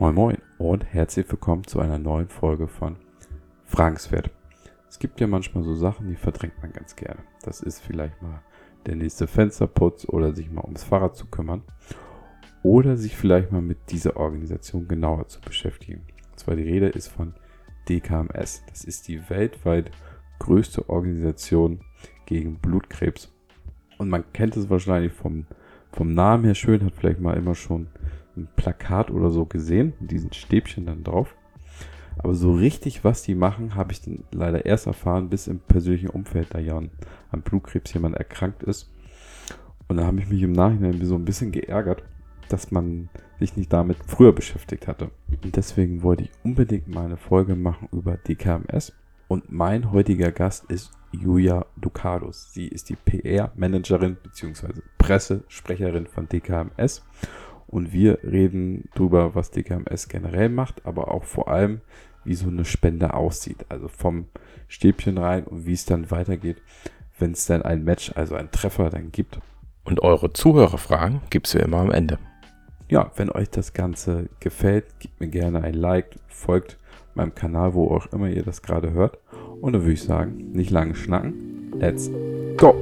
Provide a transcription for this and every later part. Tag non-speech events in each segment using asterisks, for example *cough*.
Moin Moin und herzlich willkommen zu einer neuen Folge von Fragenswert. Es gibt ja manchmal so Sachen, die verdrängt man ganz gerne. Das ist vielleicht mal der nächste Fensterputz oder sich mal ums Fahrrad zu kümmern oder sich vielleicht mal mit dieser Organisation genauer zu beschäftigen. Und zwar die Rede ist von DKMS. Das ist die weltweit größte Organisation gegen Blutkrebs. Und man kennt es wahrscheinlich vom, vom Namen her schön, hat vielleicht mal immer schon ein Plakat oder so gesehen, mit diesen Stäbchen dann drauf. Aber so richtig, was die machen, habe ich dann leider erst erfahren, bis im persönlichen Umfeld da ja an, Blutkrebs jemand erkrankt ist. Und da habe ich mich im Nachhinein so ein bisschen geärgert, dass man sich nicht damit früher beschäftigt hatte. Und deswegen wollte ich unbedingt mal eine Folge machen über DKMS. Und mein heutiger Gast ist Julia Ducados. Sie ist die PR-Managerin bzw. Pressesprecherin von DKMS. Und wir reden darüber, was DKMS generell macht, aber auch vor allem, wie so eine Spende aussieht. Also vom Stäbchen rein und wie es dann weitergeht, wenn es dann ein Match, also ein Treffer dann gibt. Und eure Zuhörerfragen gibt es wie immer am Ende. Ja, wenn euch das Ganze gefällt, gebt mir gerne ein Like, folgt meinem Kanal, wo auch immer ihr das gerade hört. Und dann würde ich sagen, nicht lange schnacken. Let's go!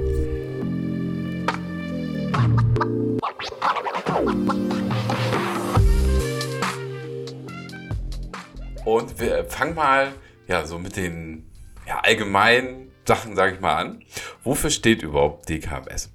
Und wir fangen mal ja so mit den ja, allgemeinen Sachen, sage ich mal, an. Wofür steht überhaupt DKMS?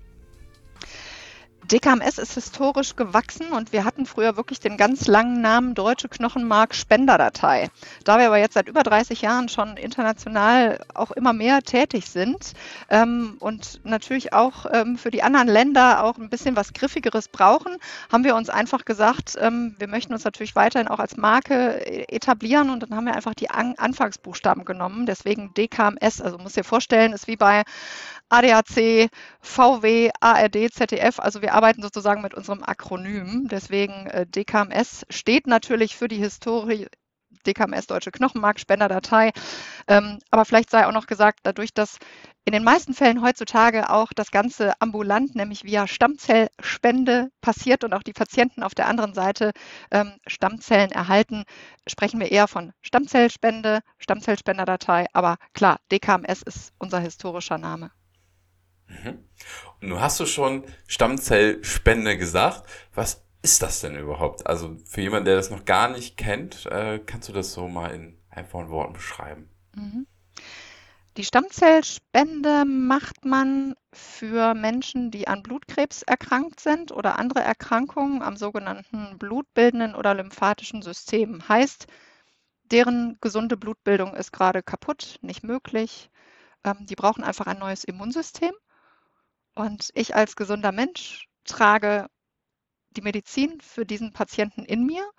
DKMS ist historisch gewachsen und wir hatten früher wirklich den ganz langen Namen Deutsche Knochenmark Spenderdatei. Da wir aber jetzt seit über 30 Jahren schon international auch immer mehr tätig sind ähm, und natürlich auch ähm, für die anderen Länder auch ein bisschen was Griffigeres brauchen, haben wir uns einfach gesagt, ähm, wir möchten uns natürlich weiterhin auch als Marke äh, etablieren und dann haben wir einfach die An Anfangsbuchstaben genommen. Deswegen DKMS, also muss dir vorstellen, ist wie bei ADAC, VW, ARD, ZDF. Also wir arbeiten sozusagen mit unserem Akronym. Deswegen äh, DKMS steht natürlich für die Historie DKMS Deutsche Knochenmarkspenderdatei. Ähm, aber vielleicht sei auch noch gesagt, dadurch, dass in den meisten Fällen heutzutage auch das Ganze ambulant, nämlich via Stammzellspende passiert und auch die Patienten auf der anderen Seite ähm, Stammzellen erhalten, sprechen wir eher von Stammzellspende, Stammzellspenderdatei. Aber klar, DKMS ist unser historischer Name. Mhm. Und nun hast du schon Stammzellspende gesagt. Was ist das denn überhaupt? Also für jemanden, der das noch gar nicht kennt, äh, kannst du das so mal in einfachen Worten beschreiben? Mhm. Die Stammzellspende macht man für Menschen, die an Blutkrebs erkrankt sind oder andere Erkrankungen am sogenannten blutbildenden oder lymphatischen System. Heißt, deren gesunde Blutbildung ist gerade kaputt, nicht möglich. Ähm, die brauchen einfach ein neues Immunsystem. Und ich als gesunder Mensch trage die Medizin für diesen Patienten in mir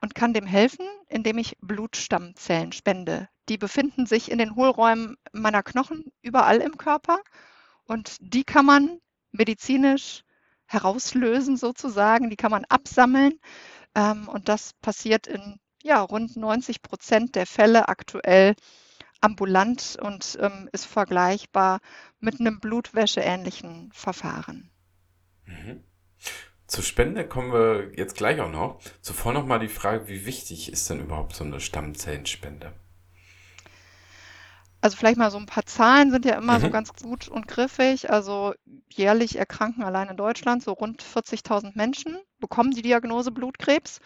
und kann dem helfen, indem ich Blutstammzellen spende. Die befinden sich in den Hohlräumen meiner Knochen überall im Körper und die kann man medizinisch herauslösen sozusagen, die kann man absammeln ähm, und das passiert in ja, rund 90 Prozent der Fälle aktuell ambulant und ähm, ist vergleichbar mit einem blutwäscheähnlichen Verfahren. Mhm. Zur Spende kommen wir jetzt gleich auch noch. Zuvor noch mal die Frage, wie wichtig ist denn überhaupt so eine Stammzellenspende? Also vielleicht mal so ein paar Zahlen sind ja immer mhm. so ganz gut und griffig. Also jährlich erkranken allein in Deutschland so rund 40.000 Menschen, bekommen die Diagnose Blutkrebs.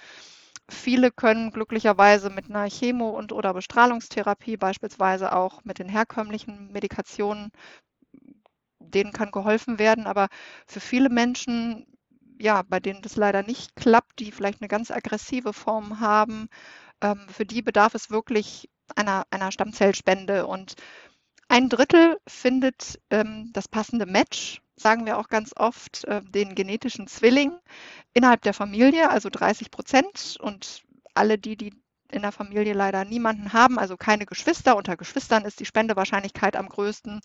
Viele können glücklicherweise mit einer Chemo- und oder Bestrahlungstherapie, beispielsweise auch mit den herkömmlichen Medikationen, denen kann geholfen werden. Aber für viele Menschen, ja, bei denen das leider nicht klappt, die vielleicht eine ganz aggressive Form haben, ähm, für die bedarf es wirklich einer, einer Stammzellspende. Und ein Drittel findet ähm, das passende Match sagen wir auch ganz oft, äh, den genetischen Zwilling innerhalb der Familie, also 30 Prozent. Und alle die, die in der Familie leider niemanden haben, also keine Geschwister. Unter Geschwistern ist die Spendewahrscheinlichkeit am größten.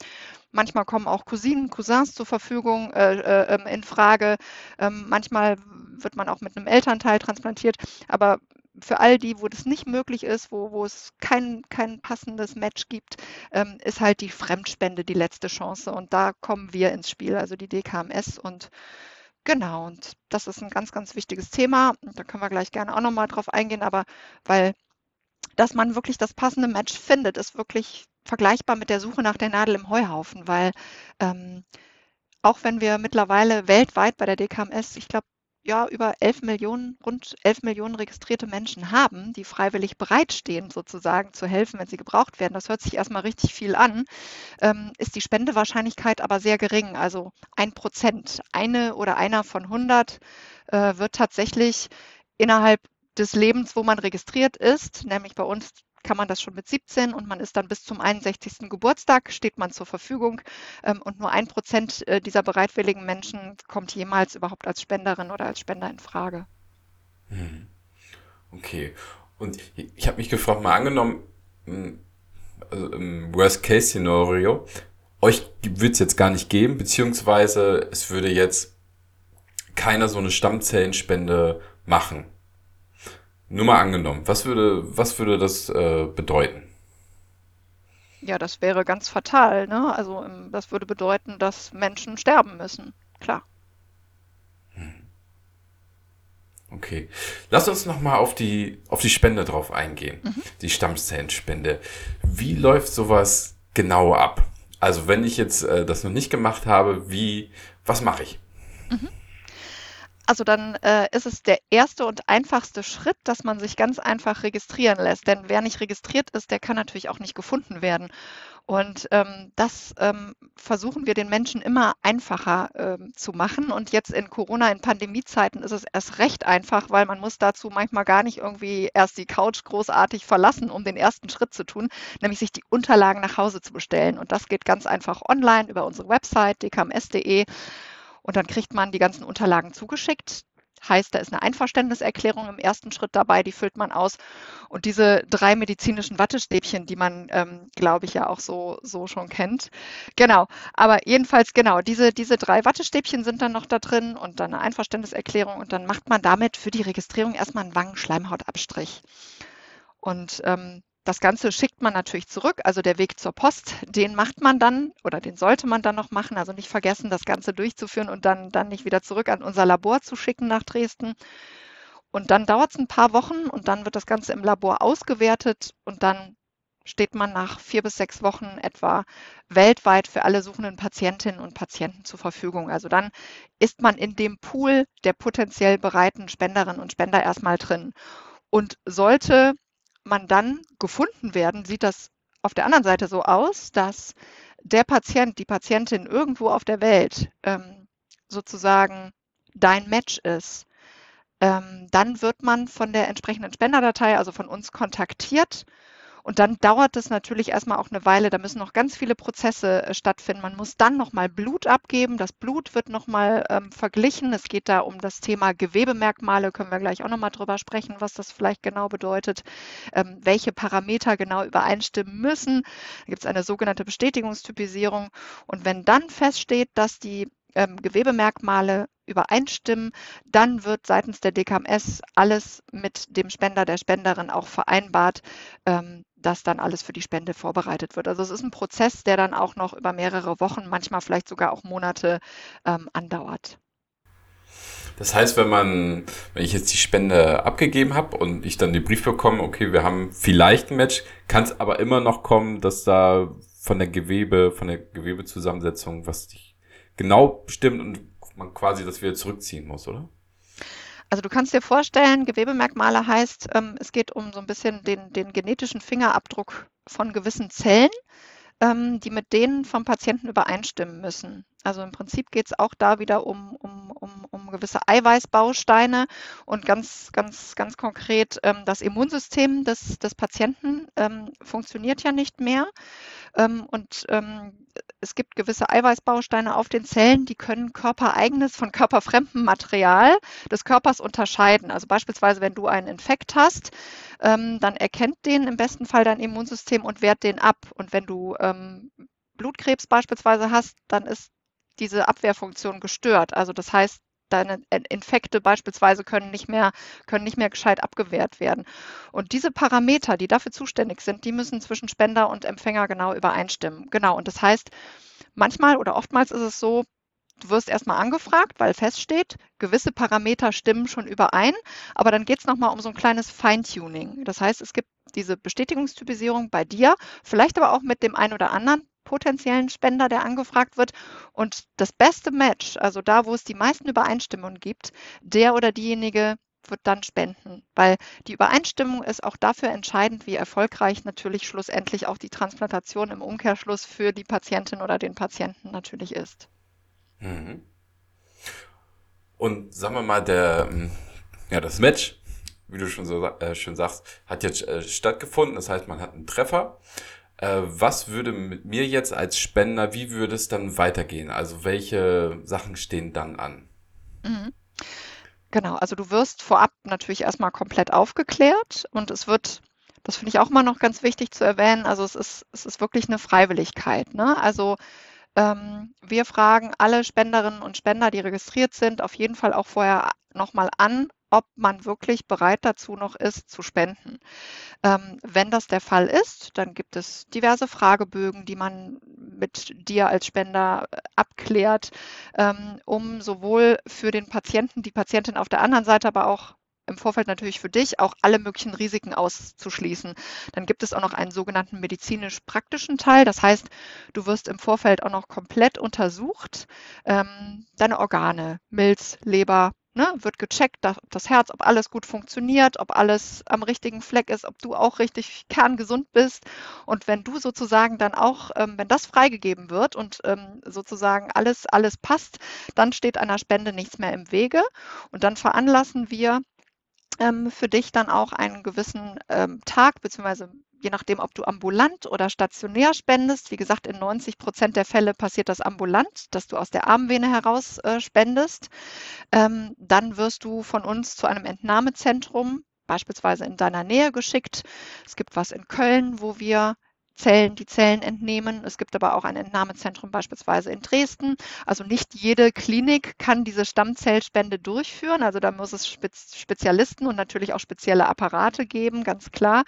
Manchmal kommen auch Cousinen, Cousins zur Verfügung äh, äh, ähm, in Frage. Ähm, manchmal wird man auch mit einem Elternteil transplantiert. Aber für all die, wo das nicht möglich ist, wo, wo es kein, kein passendes Match gibt, ähm, ist halt die Fremdspende die letzte Chance. Und da kommen wir ins Spiel, also die DKMS. Und Genau, und das ist ein ganz, ganz wichtiges Thema. Da können wir gleich gerne auch nochmal drauf eingehen, aber weil dass man wirklich das passende Match findet, ist wirklich vergleichbar mit der Suche nach der Nadel im Heuhaufen, weil ähm, auch wenn wir mittlerweile weltweit bei der DKMS, ich glaube, ja, über 11 Millionen, rund 11 Millionen registrierte Menschen haben, die freiwillig bereitstehen, sozusagen zu helfen, wenn sie gebraucht werden. Das hört sich erstmal richtig viel an, ähm, ist die Spendewahrscheinlichkeit aber sehr gering. Also ein Prozent, eine oder einer von 100 äh, wird tatsächlich innerhalb des Lebens, wo man registriert ist, nämlich bei uns kann man das schon mit 17 und man ist dann bis zum 61. Geburtstag, steht man zur Verfügung ähm, und nur ein Prozent äh, dieser bereitwilligen Menschen kommt jemals überhaupt als Spenderin oder als Spender in Frage. Hm. Okay. Und ich habe mich gefragt, mal angenommen, hm, also im Worst-Case-Szenario, euch wird es jetzt gar nicht geben, beziehungsweise es würde jetzt keiner so eine Stammzellenspende machen. Nur mal angenommen, was würde, was würde das äh, bedeuten? Ja, das wäre ganz fatal. Ne? Also ähm, das würde bedeuten, dass Menschen sterben müssen. Klar. Hm. Okay. Lass uns nochmal auf die, auf die Spende drauf eingehen. Mhm. Die Stammzellenspende. Wie läuft sowas genau ab? Also wenn ich jetzt äh, das noch nicht gemacht habe, wie, was mache ich? Mhm. Also dann äh, ist es der erste und einfachste Schritt, dass man sich ganz einfach registrieren lässt. Denn wer nicht registriert ist, der kann natürlich auch nicht gefunden werden. Und ähm, das ähm, versuchen wir den Menschen immer einfacher ähm, zu machen. Und jetzt in Corona, in Pandemiezeiten ist es erst recht einfach, weil man muss dazu manchmal gar nicht irgendwie erst die Couch großartig verlassen, um den ersten Schritt zu tun, nämlich sich die Unterlagen nach Hause zu bestellen. Und das geht ganz einfach online über unsere Website dkms.de. Und dann kriegt man die ganzen Unterlagen zugeschickt. Heißt, da ist eine Einverständniserklärung im ersten Schritt dabei, die füllt man aus. Und diese drei medizinischen Wattestäbchen, die man, ähm, glaube ich, ja auch so, so schon kennt. Genau, aber jedenfalls genau, diese, diese drei Wattestäbchen sind dann noch da drin und dann eine Einverständniserklärung und dann macht man damit für die Registrierung erstmal einen Wangenschleimhautabstrich. Und ähm, das Ganze schickt man natürlich zurück, also der Weg zur Post, den macht man dann oder den sollte man dann noch machen. Also nicht vergessen, das Ganze durchzuführen und dann, dann nicht wieder zurück an unser Labor zu schicken nach Dresden. Und dann dauert es ein paar Wochen und dann wird das Ganze im Labor ausgewertet und dann steht man nach vier bis sechs Wochen etwa weltweit für alle suchenden Patientinnen und Patienten zur Verfügung. Also dann ist man in dem Pool der potenziell bereiten Spenderinnen und Spender erstmal drin. Und sollte man dann gefunden werden, sieht das auf der anderen Seite so aus, dass der Patient, die Patientin irgendwo auf der Welt ähm, sozusagen dein Match ist. Ähm, dann wird man von der entsprechenden Spenderdatei, also von uns, kontaktiert und dann dauert es natürlich erstmal auch eine Weile. Da müssen noch ganz viele Prozesse äh, stattfinden. Man muss dann nochmal Blut abgeben. Das Blut wird nochmal ähm, verglichen. Es geht da um das Thema Gewebemerkmale. Können wir gleich auch nochmal drüber sprechen, was das vielleicht genau bedeutet, ähm, welche Parameter genau übereinstimmen müssen. Da gibt es eine sogenannte Bestätigungstypisierung. Und wenn dann feststeht, dass die ähm, Gewebemerkmale übereinstimmen, dann wird seitens der DKMS alles mit dem Spender, der Spenderin auch vereinbart, ähm, dass dann alles für die Spende vorbereitet wird. Also es ist ein Prozess, der dann auch noch über mehrere Wochen, manchmal vielleicht sogar auch Monate ähm, andauert. Das heißt, wenn man, wenn ich jetzt die Spende abgegeben habe und ich dann den Brief bekomme, okay, wir haben vielleicht ein Match, kann es aber immer noch kommen, dass da von der Gewebe, von der Gewebezusammensetzung was genau bestimmt und man quasi das wieder zurückziehen muss, oder? Also du kannst dir vorstellen, Gewebemerkmale heißt, ähm, es geht um so ein bisschen den, den genetischen Fingerabdruck von gewissen Zellen, ähm, die mit denen vom Patienten übereinstimmen müssen. Also im Prinzip geht es auch da wieder um, um, gewisse Eiweißbausteine und ganz, ganz, ganz konkret ähm, das Immunsystem des, des Patienten ähm, funktioniert ja nicht mehr. Ähm, und ähm, es gibt gewisse Eiweißbausteine auf den Zellen, die können körpereigenes von körperfremdem Material des Körpers unterscheiden. Also beispielsweise, wenn du einen Infekt hast, ähm, dann erkennt den im besten Fall dein Immunsystem und wehrt den ab. Und wenn du Blutkrebs beispielsweise hast, dann ist diese Abwehrfunktion gestört. Also das heißt, deine Infekte beispielsweise können nicht mehr, können nicht mehr gescheit abgewehrt werden. Und diese Parameter, die dafür zuständig sind, die müssen zwischen Spender und Empfänger genau übereinstimmen. Genau. Und das heißt, manchmal oder oftmals ist es so, Du wirst erstmal angefragt, weil feststeht, gewisse Parameter stimmen schon überein, aber dann geht es nochmal um so ein kleines Feintuning. Das heißt, es gibt diese Bestätigungstypisierung bei dir, vielleicht aber auch mit dem einen oder anderen potenziellen Spender, der angefragt wird. Und das beste Match, also da, wo es die meisten Übereinstimmungen gibt, der oder diejenige wird dann spenden, weil die Übereinstimmung ist auch dafür entscheidend, wie erfolgreich natürlich schlussendlich auch die Transplantation im Umkehrschluss für die Patientin oder den Patienten natürlich ist. Mhm. Und sagen wir mal, der, ähm, ja, das Match, wie du schon so äh, schön sagst, hat jetzt äh, stattgefunden. Das heißt, man hat einen Treffer. Äh, was würde mit mir jetzt als Spender, wie würde es dann weitergehen? Also welche Sachen stehen dann an? Mhm. Genau, also du wirst vorab natürlich erstmal komplett aufgeklärt und es wird, das finde ich auch mal noch ganz wichtig zu erwähnen, also es ist, es ist wirklich eine Freiwilligkeit. Ne? Also ähm, wir fragen alle Spenderinnen und Spender, die registriert sind, auf jeden Fall auch vorher nochmal an, ob man wirklich bereit dazu noch ist, zu spenden. Ähm, wenn das der Fall ist, dann gibt es diverse Fragebögen, die man mit dir als Spender äh, abklärt, ähm, um sowohl für den Patienten, die Patientin auf der anderen Seite, aber auch im Vorfeld natürlich für dich auch alle möglichen Risiken auszuschließen. Dann gibt es auch noch einen sogenannten medizinisch-praktischen Teil. Das heißt, du wirst im Vorfeld auch noch komplett untersucht. Ähm, deine Organe, Milz, Leber, ne, wird gecheckt, ob das Herz, ob alles gut funktioniert, ob alles am richtigen Fleck ist, ob du auch richtig kerngesund bist. Und wenn du sozusagen dann auch, ähm, wenn das freigegeben wird und ähm, sozusagen alles, alles passt, dann steht einer Spende nichts mehr im Wege. Und dann veranlassen wir ähm, für dich dann auch einen gewissen ähm, Tag, beziehungsweise je nachdem, ob du ambulant oder stationär spendest. Wie gesagt, in 90 Prozent der Fälle passiert das ambulant, dass du aus der Armvene heraus äh, spendest. Ähm, dann wirst du von uns zu einem Entnahmezentrum beispielsweise in deiner Nähe geschickt. Es gibt was in Köln, wo wir Zellen, die Zellen entnehmen. Es gibt aber auch ein Entnahmezentrum beispielsweise in Dresden. Also nicht jede Klinik kann diese Stammzellspende durchführen. Also da muss es Spezialisten und natürlich auch spezielle Apparate geben, ganz klar.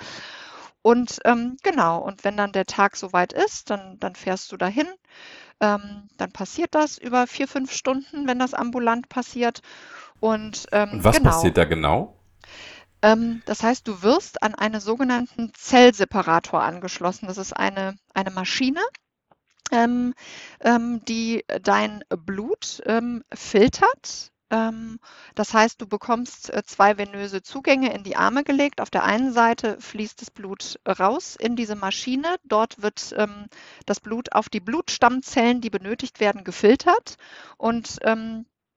Und ähm, genau, und wenn dann der Tag soweit ist, dann, dann fährst du dahin. Ähm, dann passiert das über vier, fünf Stunden, wenn das ambulant passiert. Und, ähm, und was genau. passiert da genau? Ähm, das heißt, du wirst an einen sogenannten Zellseparator angeschlossen. Das ist eine, eine Maschine, ähm, ähm, die dein Blut filtert. Ähm, das heißt, du bekommst äh, zwei venöse Zugänge in die Arme gelegt. Auf der einen Seite fließt das Blut raus in diese Maschine. Dort wird ähm, das Blut auf die Blutstammzellen, die benötigt werden, gefiltert. Und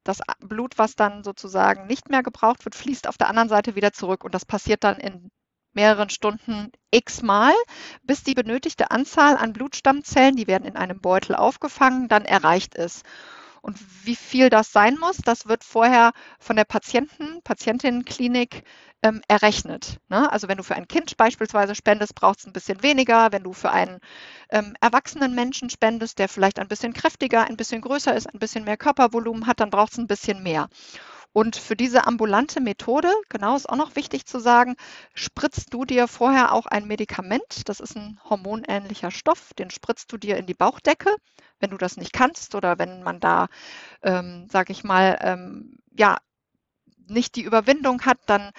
das Blut, was dann sozusagen nicht mehr gebraucht wird, fließt auf der anderen Seite wieder zurück. Und das passiert dann in mehreren Stunden x-mal, bis die benötigte Anzahl an Blutstammzellen, die werden in einem Beutel aufgefangen, dann erreicht ist. Und wie viel das sein muss, das wird vorher von der Patienten, Patientinnenklinik ähm, errechnet. Ne? Also wenn du für ein Kind beispielsweise spendest, braucht es ein bisschen weniger. Wenn du für einen ähm, erwachsenen Menschen spendest, der vielleicht ein bisschen kräftiger, ein bisschen größer ist, ein bisschen mehr Körpervolumen hat, dann braucht es ein bisschen mehr. Und für diese ambulante Methode, genau ist auch noch wichtig zu sagen, spritzt du dir vorher auch ein Medikament. Das ist ein hormonähnlicher Stoff, den spritzt du dir in die Bauchdecke, wenn du das nicht kannst oder wenn man da, ähm, sage ich mal, ähm, ja, nicht die Überwindung hat, dann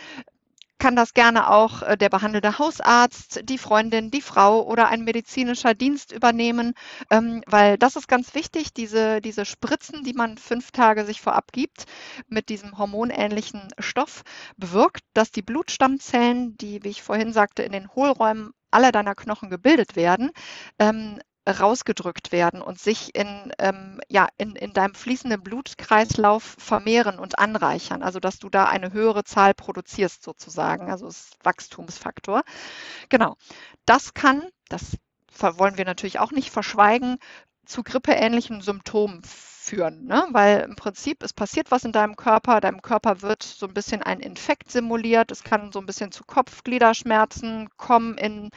kann das gerne auch äh, der behandelnde Hausarzt, die Freundin, die Frau oder ein medizinischer Dienst übernehmen, ähm, weil das ist ganz wichtig, diese, diese Spritzen, die man fünf Tage sich vorab gibt, mit diesem hormonähnlichen Stoff, bewirkt, dass die Blutstammzellen, die, wie ich vorhin sagte, in den Hohlräumen aller deiner Knochen gebildet werden, ähm, rausgedrückt werden und sich in, ähm, ja, in, in deinem fließenden Blutkreislauf vermehren und anreichern. Also dass du da eine höhere Zahl produzierst sozusagen. Also das Wachstumsfaktor. Genau. Das kann, das wollen wir natürlich auch nicht verschweigen, zu grippeähnlichen Symptomen führen, ne? weil im Prinzip es passiert was in deinem Körper, deinem Körper wird so ein bisschen ein Infekt simuliert, es kann so ein bisschen zu Kopfgliederschmerzen kommen in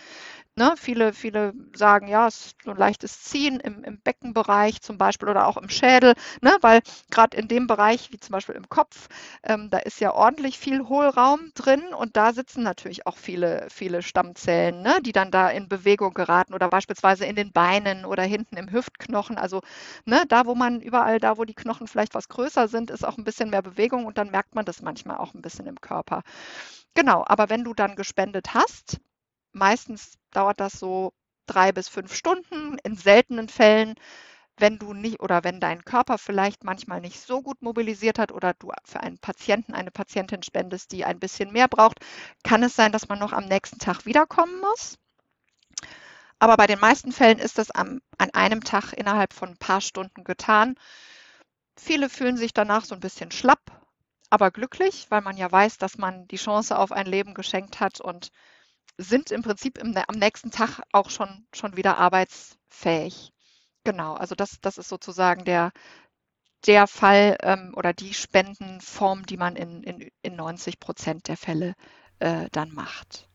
Ne, viele, viele sagen, ja, es ist so ein leichtes Ziehen im, im Beckenbereich zum Beispiel oder auch im Schädel, ne, weil gerade in dem Bereich, wie zum Beispiel im Kopf, ähm, da ist ja ordentlich viel Hohlraum drin und da sitzen natürlich auch viele, viele Stammzellen, ne, die dann da in Bewegung geraten oder beispielsweise in den Beinen oder hinten im Hüftknochen. Also ne, da, wo man überall, da, wo die Knochen vielleicht was größer sind, ist auch ein bisschen mehr Bewegung und dann merkt man das manchmal auch ein bisschen im Körper. Genau, aber wenn du dann gespendet hast, Meistens dauert das so drei bis fünf Stunden. In seltenen Fällen, wenn du nicht oder wenn dein Körper vielleicht manchmal nicht so gut mobilisiert hat oder du für einen Patienten, eine Patientin spendest, die ein bisschen mehr braucht, kann es sein, dass man noch am nächsten Tag wiederkommen muss. Aber bei den meisten Fällen ist das am, an einem Tag innerhalb von ein paar Stunden getan. Viele fühlen sich danach so ein bisschen schlapp, aber glücklich, weil man ja weiß, dass man die Chance auf ein Leben geschenkt hat und sind im Prinzip im, am nächsten Tag auch schon, schon wieder arbeitsfähig. Genau, also das, das ist sozusagen der, der Fall ähm, oder die Spendenform, die man in, in, in 90 Prozent der Fälle äh, dann macht.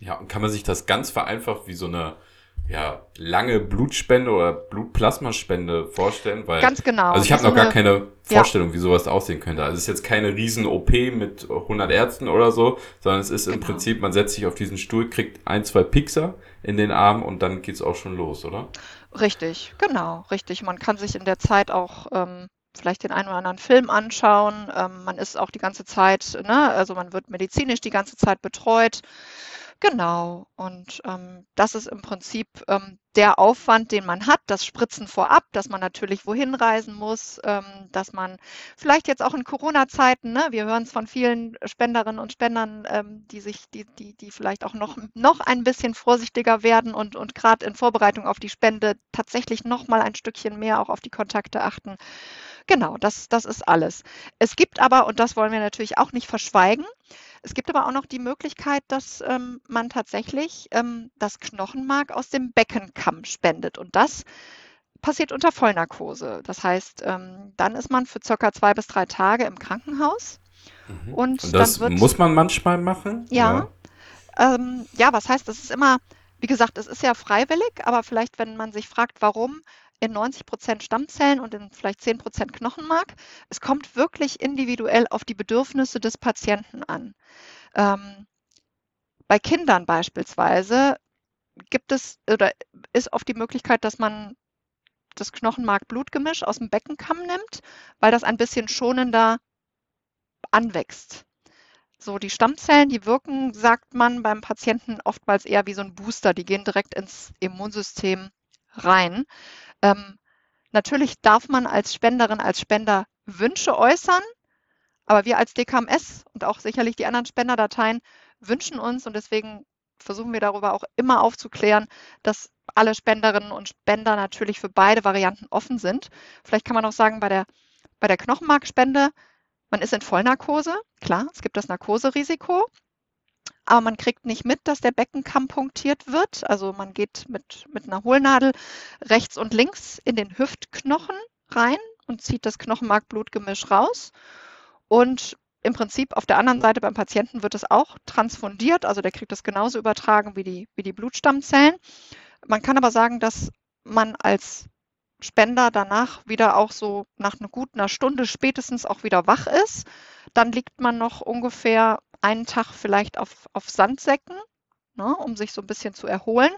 Ja, und kann man sich das ganz vereinfacht wie so eine ja, lange Blutspende oder Blutplasmaspende vorstellen? Weil, Ganz genau. Also ich habe noch gar keine Vorstellung, ja. wie sowas aussehen könnte. Also es ist jetzt keine riesen OP mit 100 Ärzten oder so, sondern es ist genau. im Prinzip, man setzt sich auf diesen Stuhl, kriegt ein, zwei Pixer in den Arm und dann geht's auch schon los, oder? Richtig, genau, richtig. Man kann sich in der Zeit auch ähm, vielleicht den einen oder anderen Film anschauen. Ähm, man ist auch die ganze Zeit, ne, also man wird medizinisch die ganze Zeit betreut. Genau. Und ähm, das ist im Prinzip ähm, der Aufwand, den man hat, das Spritzen vorab, dass man natürlich wohin reisen muss, ähm, dass man vielleicht jetzt auch in Corona-Zeiten, ne, wir hören es von vielen Spenderinnen und Spendern, ähm, die sich, die, die, die vielleicht auch noch, noch ein bisschen vorsichtiger werden und, und gerade in Vorbereitung auf die Spende tatsächlich noch mal ein Stückchen mehr auch auf die Kontakte achten. Genau, das, das ist alles. Es gibt aber, und das wollen wir natürlich auch nicht verschweigen, es gibt aber auch noch die Möglichkeit, dass ähm, man tatsächlich ähm, das Knochenmark aus dem Beckenkamm spendet. Und das passiert unter Vollnarkose. Das heißt, ähm, dann ist man für circa zwei bis drei Tage im Krankenhaus. Mhm. Und, und, das wird, muss man manchmal machen? Ja. Ja. Ähm, ja, was heißt, das ist immer, wie gesagt, es ist ja freiwillig, aber vielleicht, wenn man sich fragt, warum, in 90 Prozent Stammzellen und in vielleicht 10 Prozent Knochenmark. Es kommt wirklich individuell auf die Bedürfnisse des Patienten an. Ähm, bei Kindern beispielsweise gibt es oder ist oft die Möglichkeit, dass man das Knochenmark-Blutgemisch aus dem Beckenkamm nimmt, weil das ein bisschen schonender anwächst. So, die Stammzellen, die wirken, sagt man beim Patienten oftmals eher wie so ein Booster. Die gehen direkt ins Immunsystem rein. Ähm, natürlich darf man als Spenderin, als Spender Wünsche äußern, aber wir als DKMS und auch sicherlich die anderen Spenderdateien wünschen uns und deswegen versuchen wir darüber auch immer aufzuklären, dass alle Spenderinnen und Spender natürlich für beide Varianten offen sind. Vielleicht kann man auch sagen, bei der, bei der Knochenmarkspende, man ist in Vollnarkose, klar, es gibt das Narkoserisiko, aber man kriegt nicht mit, dass der Beckenkamm punktiert wird. Also man geht mit, mit einer Hohlnadel rechts und links in den Hüftknochen rein und zieht das Knochenmarkblutgemisch raus. Und im Prinzip auf der anderen Seite beim Patienten wird es auch transfundiert, also der kriegt das genauso übertragen wie die, wie die Blutstammzellen. Man kann aber sagen, dass man als Spender danach wieder auch so nach einer guten Stunde spätestens auch wieder wach ist. Dann liegt man noch ungefähr einen Tag vielleicht auf, auf Sandsäcken, ne, um sich so ein bisschen zu erholen.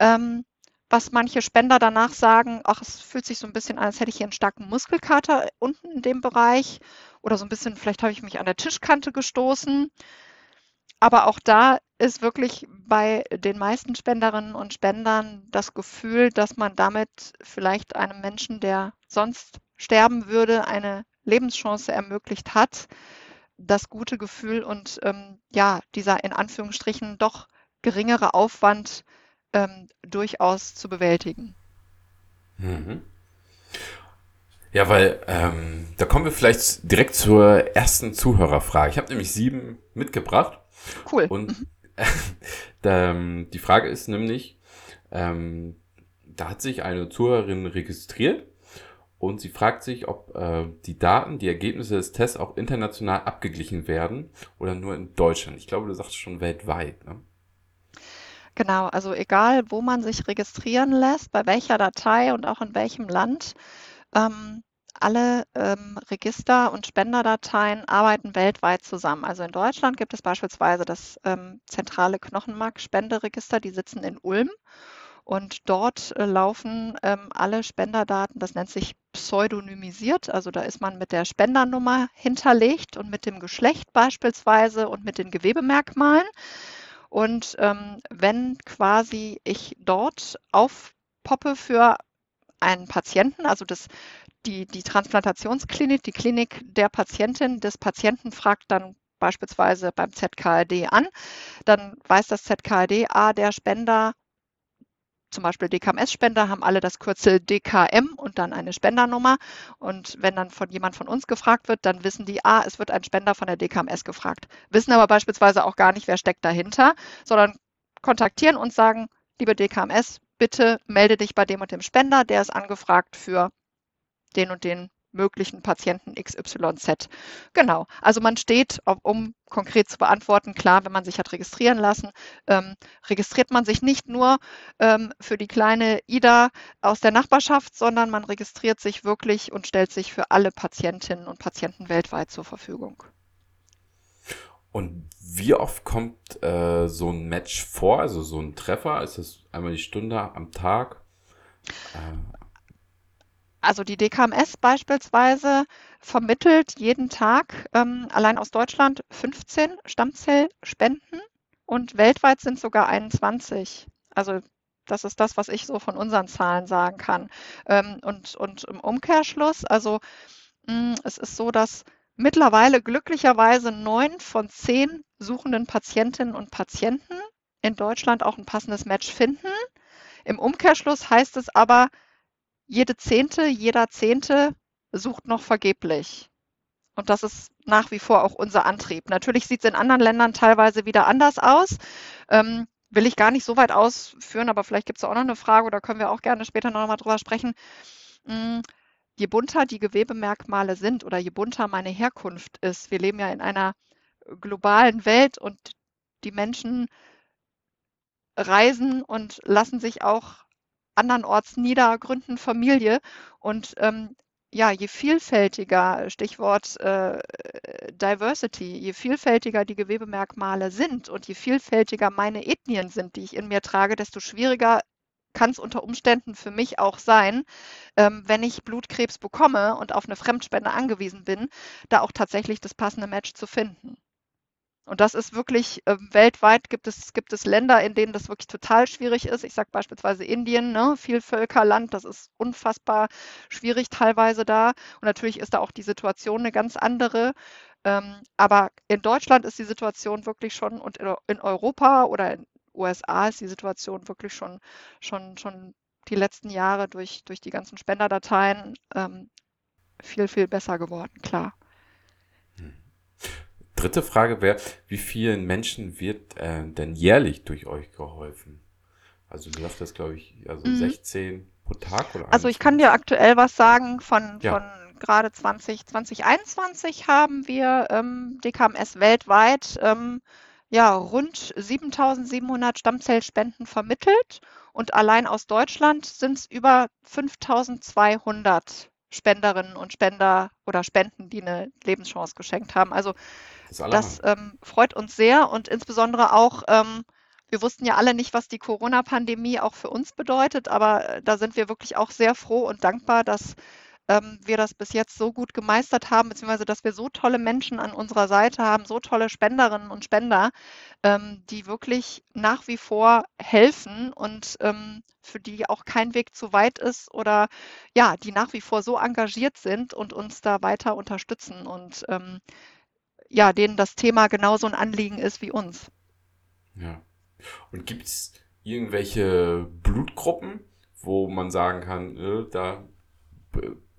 Ähm, was manche Spender danach sagen, ach, es fühlt sich so ein bisschen an, als hätte ich hier einen starken Muskelkater unten in dem Bereich oder so ein bisschen, vielleicht habe ich mich an der Tischkante gestoßen. Aber auch da ist wirklich bei den meisten Spenderinnen und Spendern das Gefühl, dass man damit vielleicht einem Menschen, der sonst sterben würde, eine Lebenschance ermöglicht hat das gute Gefühl und ähm, ja, dieser in Anführungsstrichen doch geringere Aufwand ähm, durchaus zu bewältigen. Mhm. Ja, weil ähm, da kommen wir vielleicht direkt zur ersten Zuhörerfrage. Ich habe nämlich sieben mitgebracht. Cool. Und. *laughs* Ähm, die Frage ist nämlich, ähm, da hat sich eine Zuhörerin registriert und sie fragt sich, ob äh, die Daten, die Ergebnisse des Tests auch international abgeglichen werden oder nur in Deutschland. Ich glaube, du sagst schon weltweit. Ne? Genau, also egal, wo man sich registrieren lässt, bei welcher Datei und auch in welchem Land, ähm, alle ähm, Register und Spenderdateien arbeiten weltweit zusammen. Also in Deutschland gibt es beispielsweise das ähm, zentrale Knochenmarkspenderegister, die sitzen in Ulm. Und dort äh, laufen ähm, alle Spenderdaten, das nennt sich pseudonymisiert. Also da ist man mit der Spendernummer hinterlegt und mit dem Geschlecht beispielsweise und mit den Gewebemerkmalen. Und ähm, wenn quasi ich dort aufpoppe für einen Patienten, also das, die, die Transplantationsklinik, die Klinik der Patientin, des Patienten fragt dann beispielsweise beim ZKRD an, dann weiß das ZKRD, ah, der Spender zum Beispiel DKMS-Spender haben alle das Kürzel DKM und dann eine Spendernummer. Und wenn dann von jemand von uns gefragt wird, dann wissen die, ah, es wird ein Spender von der DKMS gefragt. Wissen aber beispielsweise auch gar nicht, wer steckt dahinter, sondern kontaktieren und sagen, liebe DKMS, bitte melde dich bei dem und dem Spender, der ist angefragt für den und den möglichen Patienten XYZ. Genau. Also man steht, um konkret zu beantworten, klar, wenn man sich hat registrieren lassen, ähm, registriert man sich nicht nur ähm, für die kleine Ida aus der Nachbarschaft, sondern man registriert sich wirklich und stellt sich für alle Patientinnen und Patienten weltweit zur Verfügung. Und wie oft kommt äh, so ein Match vor, also so ein Treffer? Ist das einmal die Stunde am Tag? Äh, also die DKMS beispielsweise vermittelt jeden Tag ähm, allein aus Deutschland 15 Stammzellspenden und weltweit sind sogar 21. Also das ist das, was ich so von unseren Zahlen sagen kann. Ähm, und, und im Umkehrschluss, also mh, hm, es ist so, dass mittlerweile glücklicherweise neun von zehn suchenden Patientinnen und Patienten in Deutschland auch ein passendes Match finden. Im Umkehrschluss heißt es aber, jede Zehnte, jeder Zehnte sucht noch vergeblich. Und das ist nach wie vor auch unser Antrieb. Natürlich sieht es in anderen Ländern teilweise wieder anders aus. Ähm, will ich gar nicht so weit ausführen, aber vielleicht gibt es auch noch eine Frage oder können wir auch gerne später noch mal drüber sprechen. Hm, je bunter die Gewebemerkmale sind oder je bunter meine Herkunft ist, wir leben ja in einer globalen Welt und die Menschen reisen und lassen sich auch andernorts nieder, gründen Familie. Und ähm, ja, je vielfältiger, Stichwort äh, Diversity, je vielfältiger die Gewebemerkmale sind und je vielfältiger meine Ethnien sind, die ich in mir trage, desto schwieriger kann es unter Umständen für mich auch sein, ähm, wenn ich Blutkrebs bekomme und auf eine Fremdspende angewiesen bin, da auch tatsächlich das passende Match zu finden. Und das ist wirklich äh, weltweit gibt es, gibt es Länder, in denen das wirklich total schwierig ist. Ich sage beispielsweise Indien, ne, Vielvölkerland, das ist unfassbar schwierig teilweise da. Und natürlich ist da auch die Situation eine ganz andere. Ähm, aber in Deutschland ist die Situation wirklich schon und in Europa oder in USA ist die Situation wirklich schon, schon, schon die letzten Jahre durch, durch die ganzen Spenderdateien ähm, viel, viel besser geworden, klar. Dritte Frage wäre, wie vielen Menschen wird äh, denn jährlich durch euch geholfen? Also du sagst das, glaube ich, also mhm. 16 pro Tag oder Also ich kann dir aktuell was sagen von, ja. von gerade 20, 2021 haben wir ähm, DKMS weltweit ähm, ja, rund 7700 Stammzellspenden vermittelt und allein aus Deutschland sind es über 5200 Spenderinnen und Spender oder Spenden, die eine Lebenschance geschenkt haben. Also das, das ähm, freut uns sehr und insbesondere auch, ähm, wir wussten ja alle nicht, was die Corona-Pandemie auch für uns bedeutet, aber äh, da sind wir wirklich auch sehr froh und dankbar, dass ähm, wir das bis jetzt so gut gemeistert haben, beziehungsweise dass wir so tolle Menschen an unserer Seite haben, so tolle Spenderinnen und Spender, ähm, die wirklich nach wie vor helfen und ähm, für die auch kein Weg zu weit ist oder ja, die nach wie vor so engagiert sind und uns da weiter unterstützen und ähm, ja, denen das Thema genauso ein Anliegen ist wie uns. Ja. Und gibt es irgendwelche Blutgruppen, wo man sagen kann, äh, da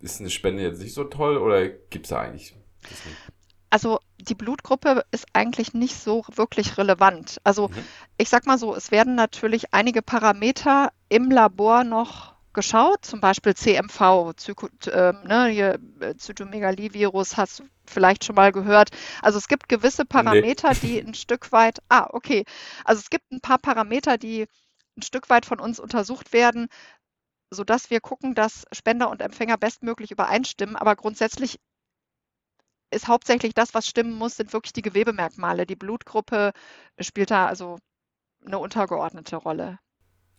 ist eine Spende jetzt nicht so toll oder gibt es da eigentlich? Also die Blutgruppe ist eigentlich nicht so wirklich relevant. Also mhm. ich sag mal so, es werden natürlich einige Parameter im Labor noch geschaut, zum Beispiel CMV, Zyko, äh, ne, äh, Zytomegalie-Virus hast, vielleicht schon mal gehört. Also es gibt gewisse Parameter, nee. die *laughs* ein Stück weit, ah, okay. Also es gibt ein paar Parameter, die ein Stück weit von uns untersucht werden, sodass wir gucken, dass Spender und Empfänger bestmöglich übereinstimmen. Aber grundsätzlich ist hauptsächlich das, was stimmen muss, sind wirklich die Gewebemerkmale. Die Blutgruppe spielt da also eine untergeordnete Rolle.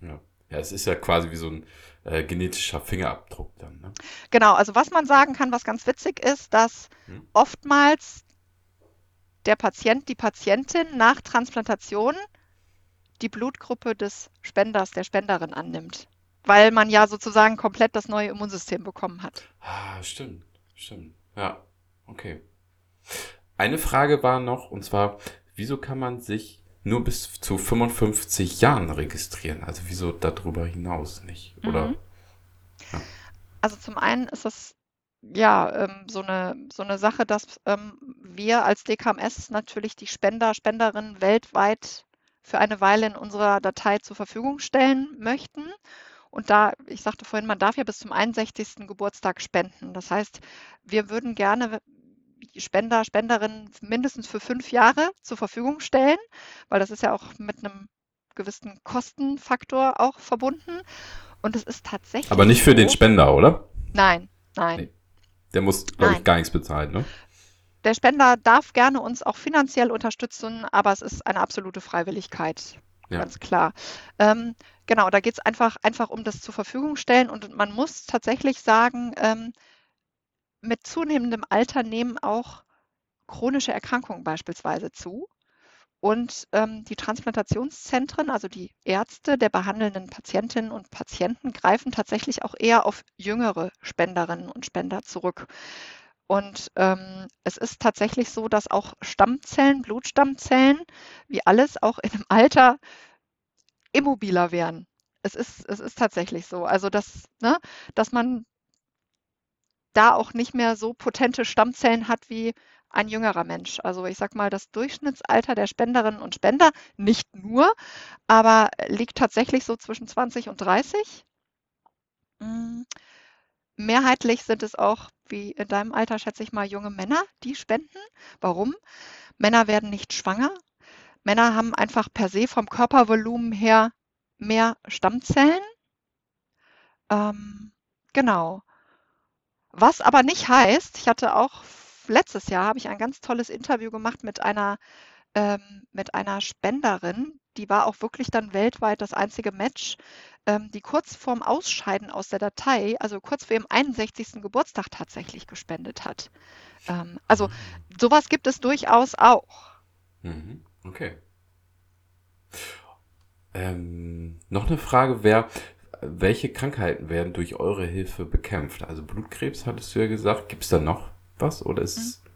Ja. Ja, es ist ja quasi wie so ein äh, genetischer Fingerabdruck dann. Ne? Genau, also was man sagen kann, was ganz witzig ist, dass hm. oftmals der Patient, die Patientin nach Transplantation die Blutgruppe des Spenders, der Spenderin annimmt. Weil man ja sozusagen komplett das neue Immunsystem bekommen hat. Ah, stimmt, stimmt. Ja, okay. Eine Frage war noch, und zwar, wieso kann man sich nur bis zu 55 Jahren registrieren. Also wieso darüber hinaus nicht? Oder? Mhm. Ja. Also zum einen ist das ja ähm, so, eine, so eine Sache, dass ähm, wir als DKMS natürlich die Spender, Spenderinnen weltweit für eine Weile in unserer Datei zur Verfügung stellen möchten. Und da, ich sagte vorhin, man darf ja bis zum 61. Geburtstag spenden. Das heißt, wir würden gerne Spender, Spenderinnen mindestens für fünf Jahre zur Verfügung stellen, weil das ist ja auch mit einem gewissen Kostenfaktor auch verbunden. Und es ist tatsächlich. Aber nicht für so, den Spender, oder? Nein, nein. Nee. Der muss, glaube ich, gar nichts bezahlen, ne? Der Spender darf gerne uns auch finanziell unterstützen, aber es ist eine absolute Freiwilligkeit. Ja. Ganz klar. Ähm, genau, da geht es einfach, einfach um das zur Verfügung stellen und man muss tatsächlich sagen, ähm, mit zunehmendem Alter nehmen auch chronische Erkrankungen beispielsweise zu. Und ähm, die Transplantationszentren, also die Ärzte der behandelnden Patientinnen und Patienten, greifen tatsächlich auch eher auf jüngere Spenderinnen und Spender zurück. Und ähm, es ist tatsächlich so, dass auch Stammzellen, Blutstammzellen, wie alles auch in dem *laughs* Alter immobiler werden. Es ist, es ist tatsächlich so. Also, dass, ne, dass man da auch nicht mehr so potente Stammzellen hat wie ein jüngerer Mensch. Also ich sage mal, das Durchschnittsalter der Spenderinnen und Spender, nicht nur, aber liegt tatsächlich so zwischen 20 und 30. Hm, mehrheitlich sind es auch, wie in deinem Alter, schätze ich mal, junge Männer, die spenden. Warum? Männer werden nicht schwanger. Männer haben einfach per se vom Körpervolumen her mehr Stammzellen. Ähm, genau. Was aber nicht heißt, ich hatte auch letztes Jahr habe ich ein ganz tolles Interview gemacht mit einer ähm, mit einer Spenderin, die war auch wirklich dann weltweit das einzige Match, ähm, die kurz vorm Ausscheiden aus der Datei, also kurz vor ihrem 61. Geburtstag tatsächlich gespendet hat. Ähm, also sowas gibt es durchaus auch. Mhm. Okay. Ähm, noch eine Frage wäre, welche Krankheiten werden durch eure Hilfe bekämpft? Also Blutkrebs hattest du ja gesagt. Gibt es da noch was oder ist mhm.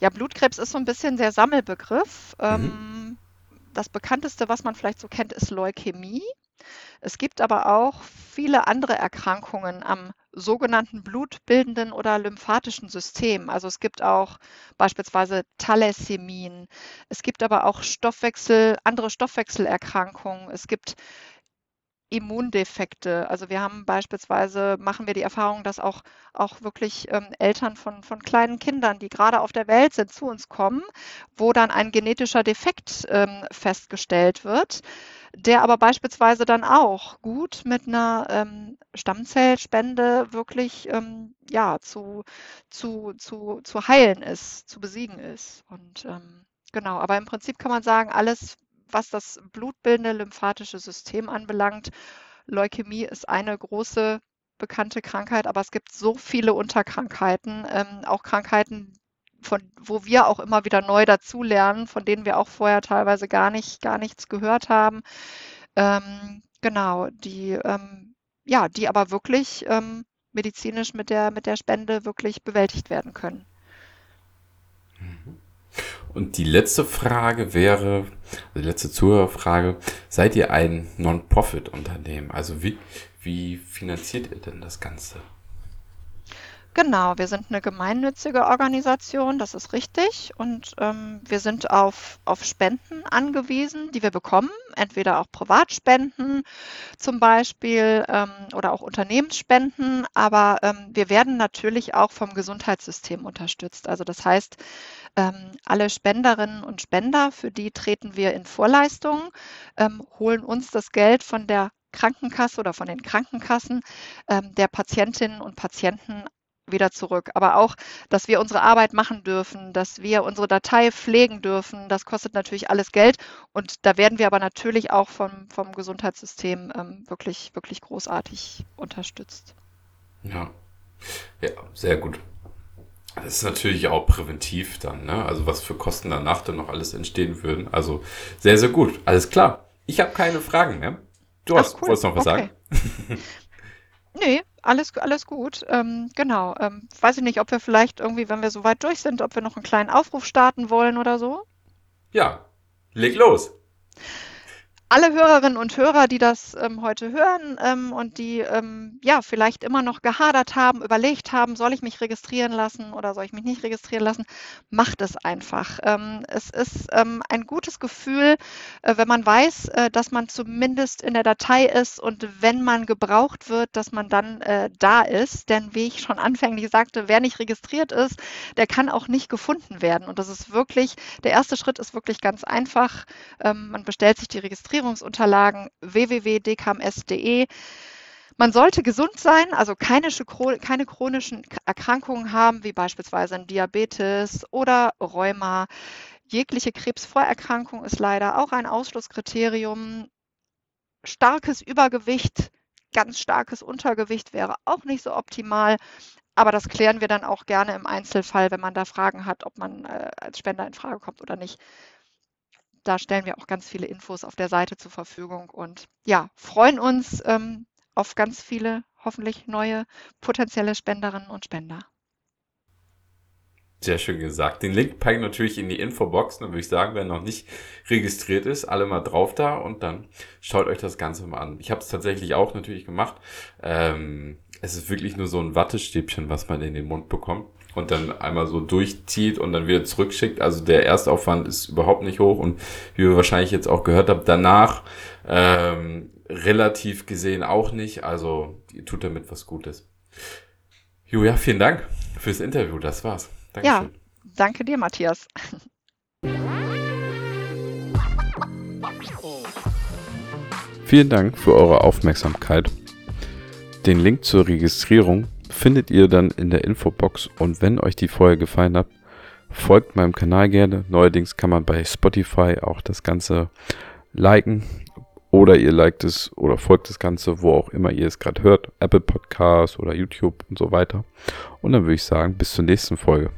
Ja, Blutkrebs ist so ein bisschen der Sammelbegriff. Mhm. Ähm, das bekannteste, was man vielleicht so kennt, ist Leukämie. Es gibt aber auch viele andere Erkrankungen am sogenannten blutbildenden oder lymphatischen System. Also es gibt auch beispielsweise Thalassämien. Es gibt aber auch Stoffwechsel, andere Stoffwechselerkrankungen. Es gibt Immundefekte. Also wir haben beispielsweise, machen wir die Erfahrung, dass auch, auch wirklich ähm, Eltern von, von kleinen Kindern, die gerade auf der Welt sind, zu uns kommen, wo dann ein genetischer Defekt ähm, festgestellt wird, der aber beispielsweise dann auch gut mit einer ähm, Stammzellspende wirklich ähm, ja, zu, zu, zu, zu heilen ist, zu besiegen ist. Und ähm, genau, aber im Prinzip kann man sagen, alles, was das blutbildende lymphatische System anbelangt. Leukämie ist eine große bekannte Krankheit, aber es gibt so viele Unterkrankheiten, ähm, auch Krankheiten, von, wo wir auch immer wieder neu dazulernen, von denen wir auch vorher teilweise gar nicht, gar nichts gehört haben. Ähm, genau, die, ähm, ja, die aber wirklich ähm, medizinisch mit der, mit der Spende wirklich bewältigt werden können. Mhm. Und die letzte Frage wäre, also die letzte Zuhörerfrage, seid ihr ein Non-Profit-Unternehmen? Also wie, wie finanziert ihr denn das Ganze? Genau, wir sind eine gemeinnützige Organisation, das ist richtig. Und ähm, wir sind auf, auf Spenden angewiesen, die wir bekommen. entweder auch Privatspenden zum Beispiel ähm, oder auch Unternehmensspenden, aber ähm, wir werden natürlich auch vom Gesundheitssystem unterstützt. Also das heißt, ähm, alle Spenderinnen und Spender, für die treten wir in Vorleistungen, ähm, holen uns das Geld von der Krankenkasse oder von den Krankenkassen ähm, der Patientinnen und Patienten wieder zurück. Aber auch, dass wir unsere Arbeit machen dürfen, dass wir unsere Datei pflegen dürfen, das kostet natürlich alles Geld. Und da werden wir aber natürlich auch vom, vom Gesundheitssystem ähm, wirklich, wirklich großartig unterstützt. Ja. ja, sehr gut. Das ist natürlich auch präventiv dann, ne? Also was für Kosten danach dann noch alles entstehen würden. Also sehr, sehr gut. Alles klar. Ich habe keine Fragen mehr. Du hast, Ach, cool. wolltest noch was okay. sagen? *laughs* nee, alles, alles gut. Ähm, genau. Ähm, weiß ich nicht, ob wir vielleicht irgendwie, wenn wir so weit durch sind, ob wir noch einen kleinen Aufruf starten wollen oder so? Ja, leg los alle Hörerinnen und Hörer, die das ähm, heute hören ähm, und die ähm, ja vielleicht immer noch gehadert haben, überlegt haben, soll ich mich registrieren lassen oder soll ich mich nicht registrieren lassen, macht es einfach. Ähm, es ist ähm, ein gutes Gefühl, äh, wenn man weiß, äh, dass man zumindest in der Datei ist und wenn man gebraucht wird, dass man dann äh, da ist. Denn wie ich schon anfänglich sagte, wer nicht registriert ist, der kann auch nicht gefunden werden. Und das ist wirklich, der erste Schritt ist wirklich ganz einfach. Ähm, man bestellt sich die Registrierung Registrierungsunterlagen www.dkms.de. Man sollte gesund sein, also keine, keine, chronischen Erkrankungen haben, wie beispielsweise ein Diabetes oder Rheuma. Jegliche Krebsvorerkrankung ist leider auch ein Ausschlusskriterium. Starkes Übergewicht, ganz starkes Untergewicht wäre auch nicht so optimal. Aber das klären wir dann auch gerne im Einzelfall, wenn man da Fragen hat, ob man äh, als Spender in Frage kommt oder nicht. Da stellen wir auch ganz viele Infos auf der Seite zur Verfügung und ja, freuen uns ähm, auf ganz viele hoffentlich neue potenzielle Spenderinnen und Spender. Sehr schön gesagt. Den Link packe ich natürlich in die Infobox. Dann würde ich sagen, wer noch nicht registriert ist, alle mal drauf da und dann schaut euch das Ganze mal an. Ich habe es tatsächlich auch natürlich gemacht. Ähm, es ist wirklich nur so ein Wattestäbchen, was man in den Mund bekommt und dann einmal so durchzieht und dann wieder zurückschickt. Also der Erstaufwand ist überhaupt nicht hoch und wie ihr wahrscheinlich jetzt auch gehört habt, danach ähm, relativ gesehen auch nicht. Also ihr tut damit was Gutes. Julia, vielen Dank fürs Interview. Das war's. Dankeschön. Ja, danke dir, Matthias. Vielen Dank für eure Aufmerksamkeit. Den Link zur Registrierung findet ihr dann in der Infobox und wenn euch die Folge gefallen hat, folgt meinem Kanal gerne. Neuerdings kann man bei Spotify auch das Ganze liken oder ihr liked es oder folgt das Ganze, wo auch immer ihr es gerade hört, Apple Podcasts oder YouTube und so weiter. Und dann würde ich sagen, bis zur nächsten Folge.